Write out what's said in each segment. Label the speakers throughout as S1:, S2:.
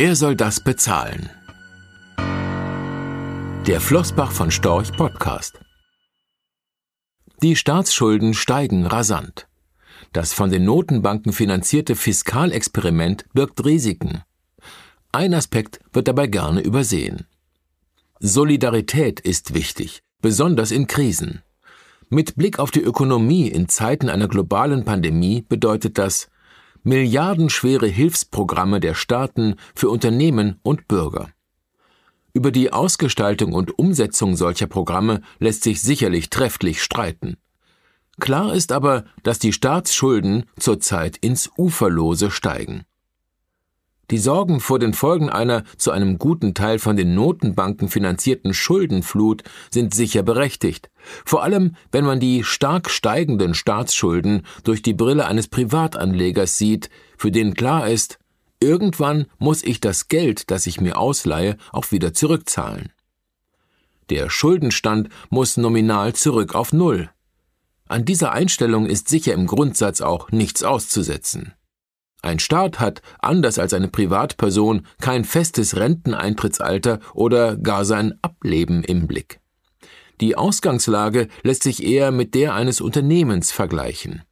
S1: Wer soll das bezahlen? Der Flossbach von Storch Podcast. Die Staatsschulden steigen rasant. Das von den Notenbanken finanzierte Fiskalexperiment birgt Risiken. Ein Aspekt wird dabei gerne übersehen. Solidarität ist wichtig, besonders in Krisen. Mit Blick auf die Ökonomie in Zeiten einer globalen Pandemie bedeutet das milliardenschwere Hilfsprogramme der Staaten für Unternehmen und Bürger. Über die Ausgestaltung und Umsetzung solcher Programme lässt sich sicherlich trefflich streiten. Klar ist aber, dass die Staatsschulden zurzeit ins Uferlose steigen. Die Sorgen vor den Folgen einer zu einem guten Teil von den Notenbanken finanzierten Schuldenflut sind sicher berechtigt, vor allem wenn man die stark steigenden Staatsschulden durch die Brille eines Privatanlegers sieht, für den klar ist, irgendwann muss ich das Geld, das ich mir ausleihe, auch wieder zurückzahlen. Der Schuldenstand muss nominal zurück auf Null. An dieser Einstellung ist sicher im Grundsatz auch nichts auszusetzen. Ein Staat hat, anders als eine Privatperson, kein festes Renteneintrittsalter oder gar sein Ableben im Blick. Die Ausgangslage lässt sich eher mit der eines Unternehmens vergleichen.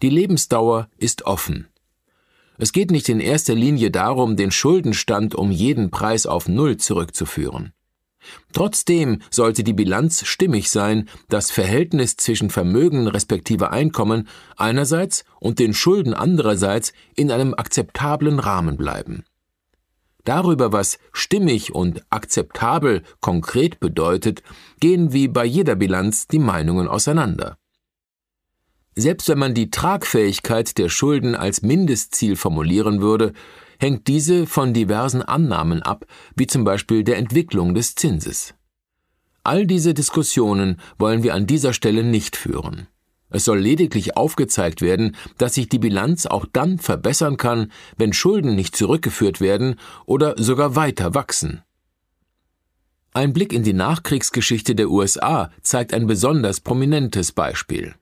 S1: Die Lebensdauer ist offen. Es geht nicht in erster Linie darum, den Schuldenstand um jeden Preis auf Null zurückzuführen. Trotzdem sollte die Bilanz stimmig sein, das Verhältnis zwischen Vermögen respektive Einkommen einerseits und den Schulden andererseits in einem akzeptablen Rahmen bleiben. Darüber, was stimmig und akzeptabel konkret bedeutet, gehen wie bei jeder Bilanz die Meinungen auseinander. Selbst wenn man die Tragfähigkeit der Schulden als Mindestziel formulieren würde, hängt diese von diversen Annahmen ab, wie zum Beispiel der Entwicklung des Zinses. All diese Diskussionen wollen wir an dieser Stelle nicht führen. Es soll lediglich aufgezeigt werden, dass sich die Bilanz auch dann verbessern kann, wenn Schulden nicht zurückgeführt werden oder sogar weiter wachsen. Ein Blick in die Nachkriegsgeschichte der USA zeigt ein besonders prominentes Beispiel.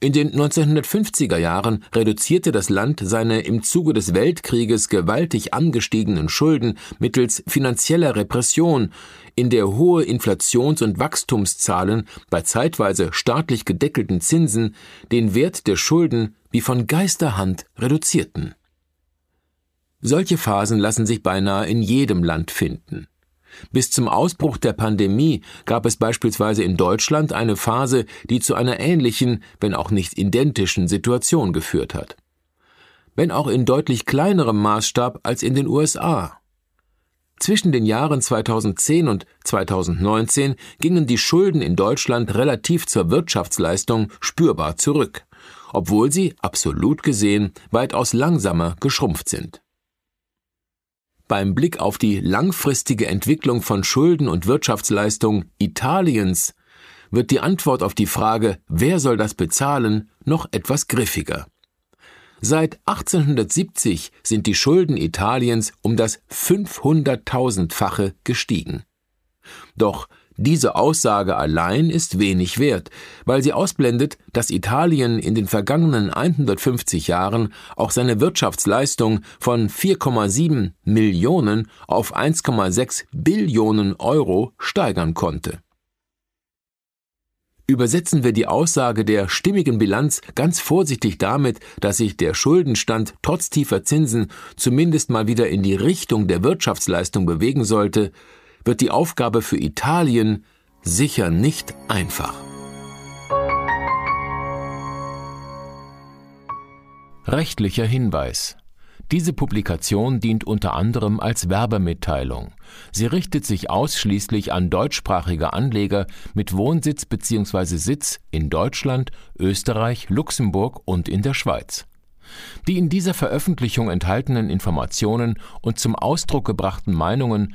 S1: In den 1950er Jahren reduzierte das Land seine im Zuge des Weltkrieges gewaltig angestiegenen Schulden mittels finanzieller Repression, in der hohe Inflations- und Wachstumszahlen bei zeitweise staatlich gedeckelten Zinsen den Wert der Schulden wie von Geisterhand reduzierten. Solche Phasen lassen sich beinahe in jedem Land finden. Bis zum Ausbruch der Pandemie gab es beispielsweise in Deutschland eine Phase, die zu einer ähnlichen, wenn auch nicht identischen Situation geführt hat. Wenn auch in deutlich kleinerem Maßstab als in den USA. Zwischen den Jahren 2010 und 2019 gingen die Schulden in Deutschland relativ zur Wirtschaftsleistung spürbar zurück, obwohl sie absolut gesehen weitaus langsamer geschrumpft sind. Beim Blick auf die langfristige Entwicklung von Schulden und Wirtschaftsleistung Italiens wird die Antwort auf die Frage, wer soll das bezahlen, noch etwas griffiger. Seit 1870 sind die Schulden Italiens um das 500.000-fache gestiegen. Doch diese Aussage allein ist wenig wert, weil sie ausblendet, dass Italien in den vergangenen 150 Jahren auch seine Wirtschaftsleistung von 4,7 Millionen auf 1,6 Billionen Euro steigern konnte. Übersetzen wir die Aussage der stimmigen Bilanz ganz vorsichtig damit, dass sich der Schuldenstand trotz tiefer Zinsen zumindest mal wieder in die Richtung der Wirtschaftsleistung bewegen sollte, wird die Aufgabe für Italien sicher nicht einfach. Rechtlicher Hinweis diese Publikation dient unter anderem als Werbemitteilung. Sie richtet sich ausschließlich an deutschsprachige Anleger mit Wohnsitz bzw. Sitz in Deutschland, Österreich, Luxemburg und in der Schweiz. Die in dieser Veröffentlichung enthaltenen Informationen und zum Ausdruck gebrachten Meinungen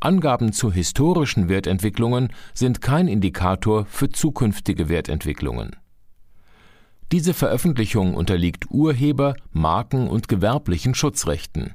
S1: Angaben zu historischen Wertentwicklungen sind kein Indikator für zukünftige Wertentwicklungen. Diese Veröffentlichung unterliegt Urheber-, Marken- und gewerblichen Schutzrechten.